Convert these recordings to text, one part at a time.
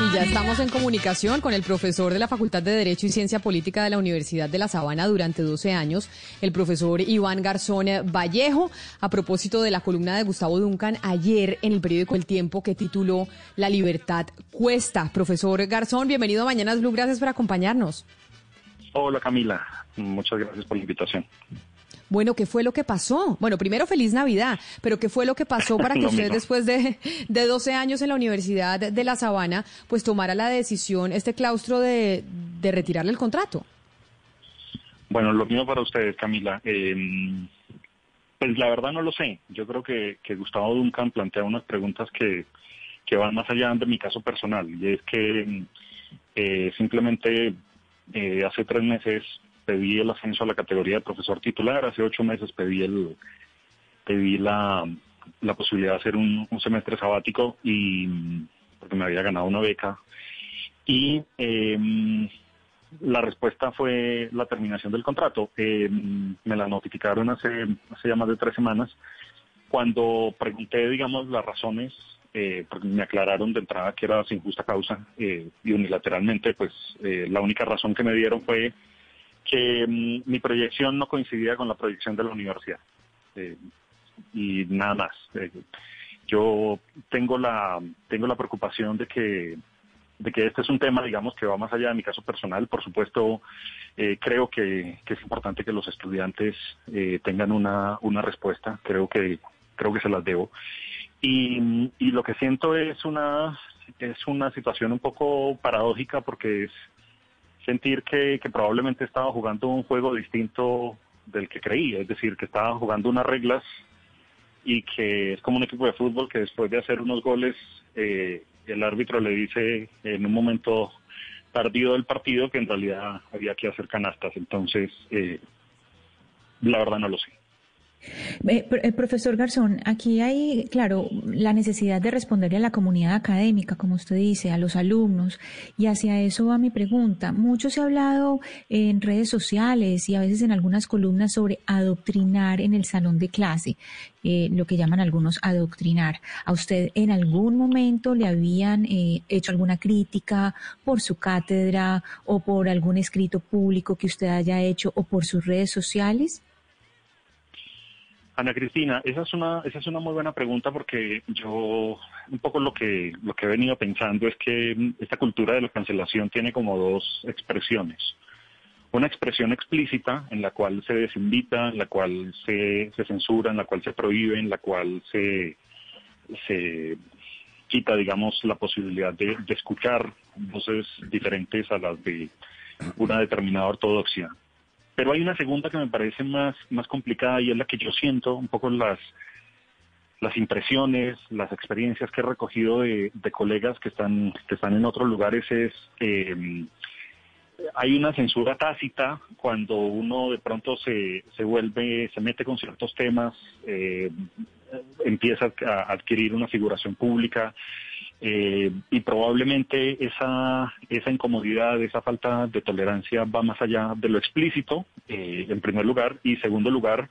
Y ya estamos en comunicación con el profesor de la Facultad de Derecho y Ciencia Política de la Universidad de La Sabana durante 12 años, el profesor Iván Garzón Vallejo, a propósito de la columna de Gustavo Duncan ayer en el periódico El Tiempo que tituló La libertad cuesta. Profesor Garzón, bienvenido a Mañanas Blue, gracias por acompañarnos. Hola Camila, muchas gracias por la invitación. Bueno, ¿qué fue lo que pasó? Bueno, primero feliz Navidad, pero ¿qué fue lo que pasó para que usted después de, de 12 años en la Universidad de La Sabana, pues tomara la decisión, este claustro de, de retirarle el contrato? Bueno, lo mismo para ustedes, Camila. Eh, pues la verdad no lo sé. Yo creo que, que Gustavo Duncan plantea unas preguntas que, que van más allá de mi caso personal. Y es que eh, simplemente eh, hace tres meses pedí el ascenso a la categoría de profesor titular, hace ocho meses pedí el pedí la, la posibilidad de hacer un, semestre sabático y porque me había ganado una beca y em, la respuesta fue la terminación del contrato. Em, me la notificaron hace, hace ya más de tres semanas. Cuando pregunté, digamos, las razones, eh, me aclararon de entrada que era sin justa causa eh, y unilateralmente, pues eh, la única razón que me dieron fue que mm, mi proyección no coincidía con la proyección de la universidad. Eh, y nada más. Eh, yo tengo la, tengo la preocupación de que, de que este es un tema, digamos, que va más allá de mi caso personal. Por supuesto, eh, creo que, es importante que los estudiantes tengan una, una respuesta. Creo que, creo que se las debo. Y, y lo que siento es una, es una situación un poco paradójica porque es, sentir que, probablemente estaba jugando un juego distinto del que creía, es decir, que estaba jugando unas reglas y que es como un equipo de fútbol que después de hacer unos goles, eh, el árbitro le dice en un momento tardío del partido que en realidad había que hacer canastas. Entonces, eh, la verdad no lo sé. Eh, profesor Garzón, aquí hay, claro, la necesidad de responderle a la comunidad académica, como usted dice, a los alumnos, y hacia eso va mi pregunta. Mucho se ha hablado en redes sociales y a veces en algunas columnas sobre adoctrinar en el salón de clase, eh, lo que llaman algunos adoctrinar. ¿A usted en algún momento le habían eh, hecho alguna crítica por su cátedra o por algún escrito público que usted haya hecho o por sus redes sociales? Ana Cristina, esa es una esa es una muy buena pregunta porque yo un poco lo que lo que he venido pensando es que esta cultura de la cancelación tiene como dos expresiones. Una expresión explícita en la cual se desinvita, en la cual se, se censura, en la cual se prohíbe, en la cual se, se quita, digamos, la posibilidad de, de escuchar voces diferentes a las de una determinada ortodoxia. Pero hay una segunda que me parece más, más complicada y es la que yo siento, un poco las, las impresiones, las experiencias que he recogido de, colegas que están, que están en otros lugares es... Eh, hay una censura tácita cuando uno de pronto se, se vuelve, se mete con ciertos temas, eh, empieza a adquirir una figuración pública, eh, y probablemente esa, esa incomodidad, esa falta de tolerancia va más allá de lo explícito, eh, en primer lugar, y segundo lugar,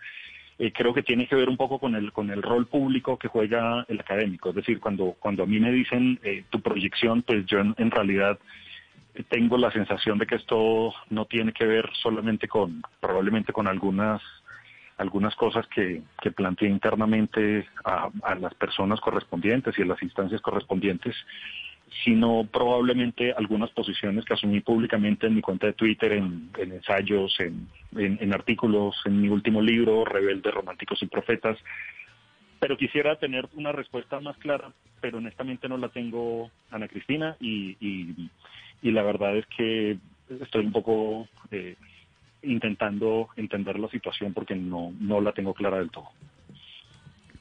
eh, creo que tiene que ver un poco con el, con el rol público que juega el académico. Es decir, cuando, cuando a mí me dicen tu proyección, pues yo en realidad tengo la sensación de que esto no tiene que ver solamente con, probablemente con algunas algunas cosas que, que planteé internamente a, las personas correspondientes y a las instancias correspondientes, sino probablemente algunas posiciones que asumí públicamente en mi cuenta de Twitter, en, ensayos, en, en, artículos, en mi último libro, Rebeldes, Románticos y Profetas. Pero quisiera tener una respuesta más clara, pero honestamente no la tengo, Ana Cristina, y, y, y la verdad es que estoy un poco... Eh, intentando entender la situación porque no, no la tengo clara del todo.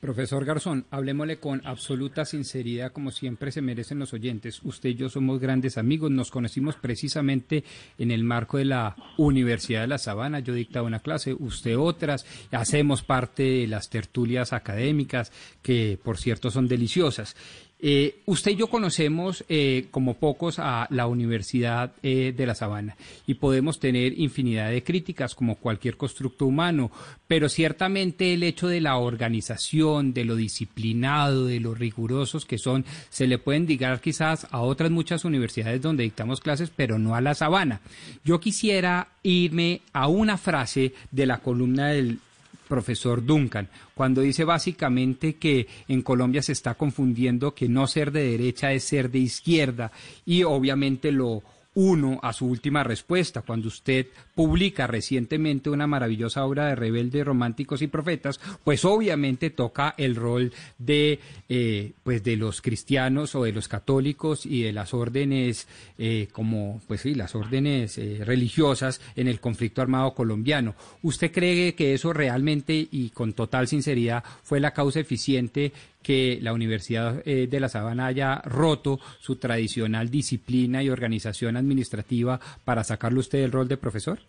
Profesor Garzón, hablemosle con absoluta sinceridad, como siempre se merecen los oyentes. Usted y yo somos grandes amigos, nos conocimos precisamente en el marco de la Universidad de La Sabana. Yo dictaba una clase, usted otras, hacemos parte de las tertulias académicas, que por cierto son deliciosas. Eh, usted y yo conocemos eh, como pocos a la Universidad eh, de La Sabana y podemos tener infinidad de críticas como cualquier constructo humano, pero ciertamente el hecho de la organización, de lo disciplinado, de lo rigurosos que son, se le pueden digar quizás a otras muchas universidades donde dictamos clases, pero no a La Sabana. Yo quisiera irme a una frase de la columna del profesor Duncan, cuando dice básicamente que en Colombia se está confundiendo que no ser de derecha es ser de izquierda y obviamente lo uno a su última respuesta. Cuando usted publica recientemente una maravillosa obra de rebeldes románticos y profetas, pues obviamente toca el rol de, eh, pues de los cristianos o de los católicos y de las órdenes, eh, como, pues sí, las órdenes eh, religiosas en el conflicto armado colombiano. ¿Usted cree que eso realmente y con total sinceridad fue la causa eficiente que la Universidad eh, de La Sabana haya roto su tradicional disciplina y organización administrativa para sacarle usted el rol de profesor?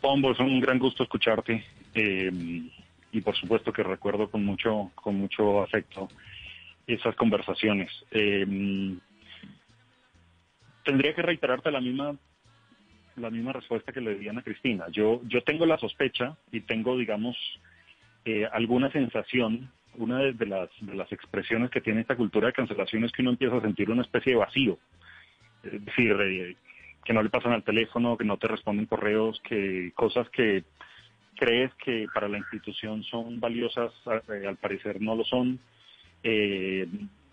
Pombo, es un gran gusto escucharte eh, y por supuesto que recuerdo con mucho, con mucho afecto esas conversaciones. Eh, tendría que reiterarte la misma la misma respuesta que le di a Cristina. Yo, yo tengo la sospecha y tengo, digamos, alguna sensación una de las, de las expresiones que tiene esta cultura de cancelación es que uno empieza a sentir una especie de vacío. Es decir, eh, que no le pasan al teléfono, que no te responden correos, que cosas que crees que para la institución son valiosas, eh, al parecer no lo son. Eh,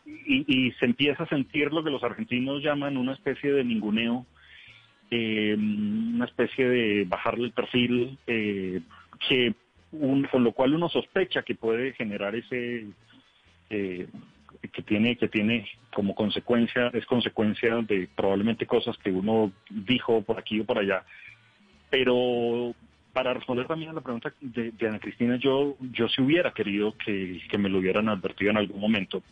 y, se empieza a sentir lo que los argentinos llaman una especie de ninguneo, una especie de bajarle el perfil, que con lo cual uno sospecha que puede generar ese eh, que tiene que tiene como consecuencia es consecuencia de probablemente cosas que uno dijo por aquí o por allá. Pero para responder también a la pregunta de, Ana Cristina yo yo sí hubiera querido que, me lo hubieran advertido en algún momento.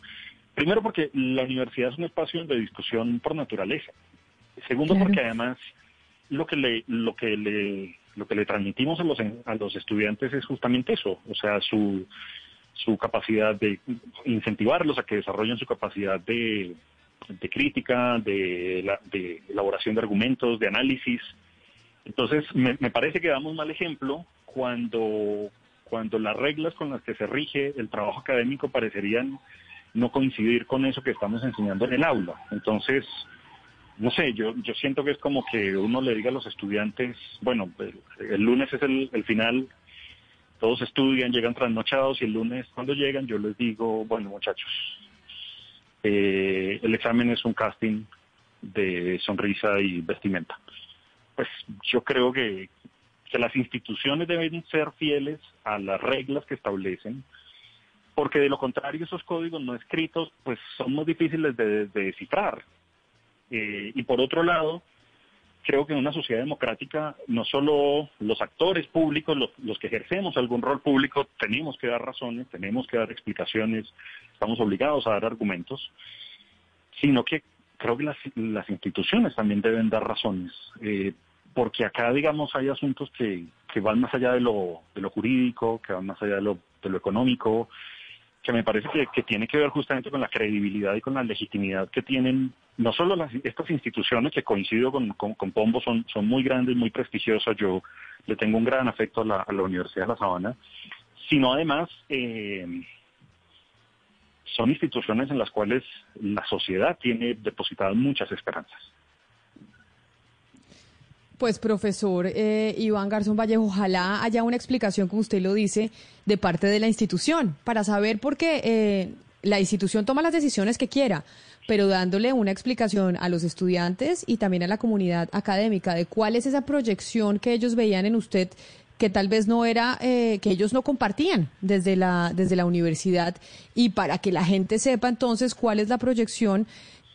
Primero porque la universidad es un espacio de discusión por naturaleza. Segundo porque además lo que le lo que le lo que le transmitimos a los, a los estudiantes es justamente eso, o sea, su, su capacidad de incentivarlos a que desarrollen su capacidad de, de crítica, de, de, elaboración de argumentos, de análisis. Entonces, me, parece que damos mal ejemplo cuando, cuando las reglas con las que se rige el trabajo académico parecerían no coincidir con eso que estamos enseñando en el aula. Entonces, no sé, yo, yo siento que es como que uno le diga a los estudiantes, bueno, el, lunes es el, final, todos estudian, llegan trasnochados y el lunes cuando llegan yo les digo, bueno muchachos, eh, el examen es un casting de sonrisa y vestimenta. Pues yo creo que, que las instituciones deben ser fieles a las reglas que establecen, porque de lo contrario esos códigos no escritos pues son muy difíciles de descifrar. Eh, y por otro lado, creo que en una sociedad democrática no solo los actores públicos, los, que ejercemos algún rol público, tenemos que dar razones, tenemos que dar explicaciones, estamos obligados a dar argumentos, sino que creo que las, instituciones también deben dar razones, eh, porque acá, digamos, hay asuntos que, van más allá de lo, de lo jurídico, que van más allá de lo, de lo económico, que me parece que, tiene que ver justamente con la credibilidad y con la legitimidad que tienen no solo las, estas instituciones que coincido con, con, Pombo son, son muy grandes, muy prestigiosas, yo le tengo un gran afecto a la, a la Universidad de La Sabana, sino además eh, son instituciones en las cuales la sociedad tiene depositadas muchas esperanzas. Pues profesor eh, Iván Garzón Vallejo, ojalá haya una explicación, como usted lo dice, de parte de la institución, para saber por qué eh, la institución toma las decisiones que quiera, pero dándole una explicación a los estudiantes y también a la comunidad académica de cuál es esa proyección que ellos veían en usted que tal vez no era, eh, que ellos no compartían desde la, desde la universidad. Y para que la gente sepa entonces cuál es la proyección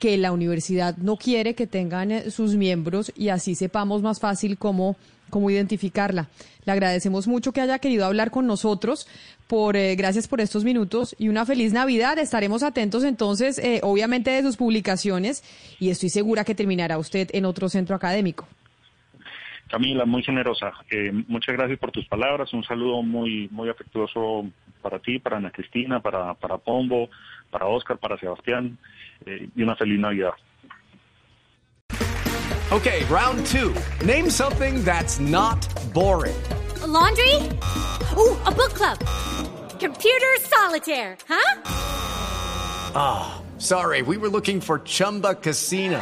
que la universidad no quiere que tengan eh, sus miembros y así sepamos más fácil cómo cómo identificarla. Le agradecemos mucho que haya querido hablar con nosotros. Por, eh, gracias por estos minutos y una feliz Navidad. Estaremos atentos entonces, eh, obviamente, de sus publicaciones y estoy segura que terminará usted en otro centro académico. Camila, muy generosa. Eh, muchas gracias por tus palabras. Un saludo muy, muy afectuoso para ti, para Ana Cristina, para, para Pombo, para Oscar, para Sebastián eh, y una feliz Navidad. Okay, round two. Name something that's not boring. A laundry? Ooh, a book club. Computer solitaire, huh? Ah, sorry, we were looking for Chumba Casino.